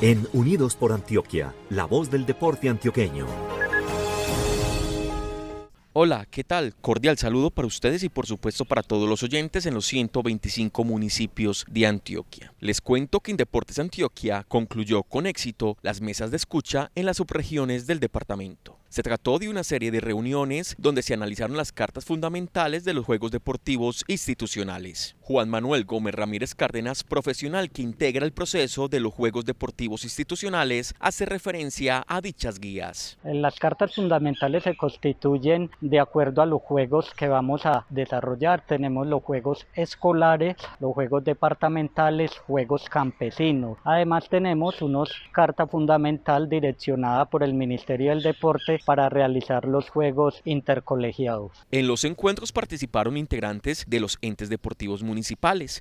En Unidos por Antioquia, la voz del deporte antioqueño. Hola, ¿qué tal? Cordial saludo para ustedes y por supuesto para todos los oyentes en los 125 municipios de Antioquia. Les cuento que Indeportes Antioquia concluyó con éxito las mesas de escucha en las subregiones del departamento. Se trató de una serie de reuniones donde se analizaron las cartas fundamentales de los Juegos Deportivos Institucionales. Juan Manuel Gómez Ramírez Cárdenas, profesional que integra el proceso de los Juegos Deportivos Institucionales, hace referencia a dichas guías. Las cartas fundamentales se constituyen de acuerdo a los juegos que vamos a desarrollar. Tenemos los juegos escolares, los juegos departamentales, juegos campesinos. Además tenemos una carta fundamental direccionada por el Ministerio del Deporte para realizar los Juegos Intercolegiados. En los encuentros participaron integrantes de los entes deportivos municipales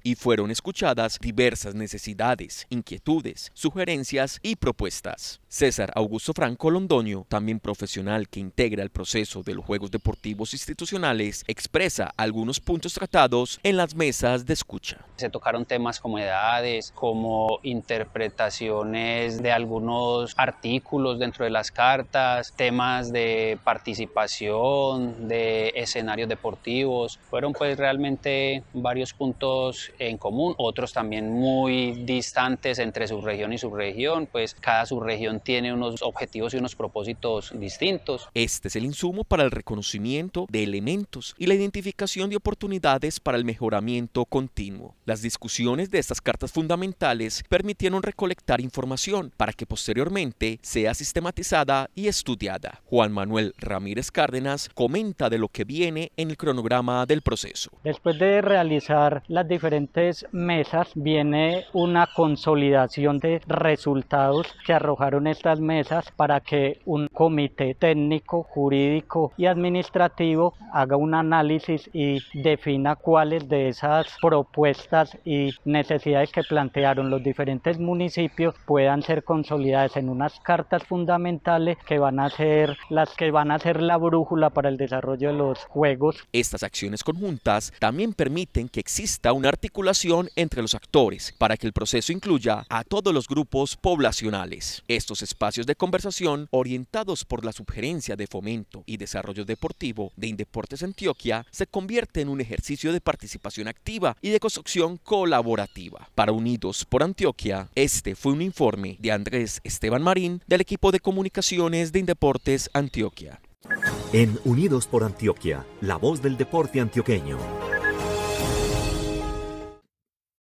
y fueron escuchadas diversas necesidades, inquietudes, sugerencias y propuestas. César Augusto Franco Londoño, también profesional que integra el proceso de los Juegos Deportivos Institucionales, expresa algunos puntos tratados en las mesas de escucha. Se tocaron temas como edades, como interpretaciones de algunos artículos dentro de las cartas, temas de participación, de escenarios deportivos. Fueron pues realmente varios puntos en común, otros también muy distantes entre su región y su región, pues cada subregión tiene unos objetivos y unos propósitos distintos. Este es el insumo para el reconocimiento de elementos y la identificación de oportunidades para el mejoramiento continuo. Las discusiones de estas cartas fundamentales permitieron recolectar información para que posteriormente sea sistematizada y estudiada. Juan Manuel Ramírez Cárdenas comenta de lo que viene en el cronograma del proceso. Después de realizar las diferentes mesas, viene una consolidación de resultados que arrojaron estas mesas para que un comité técnico, jurídico y administrativo haga un análisis y defina cuáles de esas propuestas y necesidades que plantearon los diferentes municipios puedan ser consolidadas en unas cartas fundamentales que van a ser las que van a ser la brújula para el desarrollo de los juegos. Estas acciones conjuntas también permiten que una articulación entre los actores para que el proceso incluya a todos los grupos poblacionales. Estos espacios de conversación, orientados por la sugerencia de fomento y desarrollo deportivo de Indeportes Antioquia, se convierte en un ejercicio de participación activa y de construcción colaborativa. Para Unidos por Antioquia, este fue un informe de Andrés Esteban Marín del equipo de comunicaciones de Indeportes Antioquia. En Unidos por Antioquia, la voz del deporte antioqueño.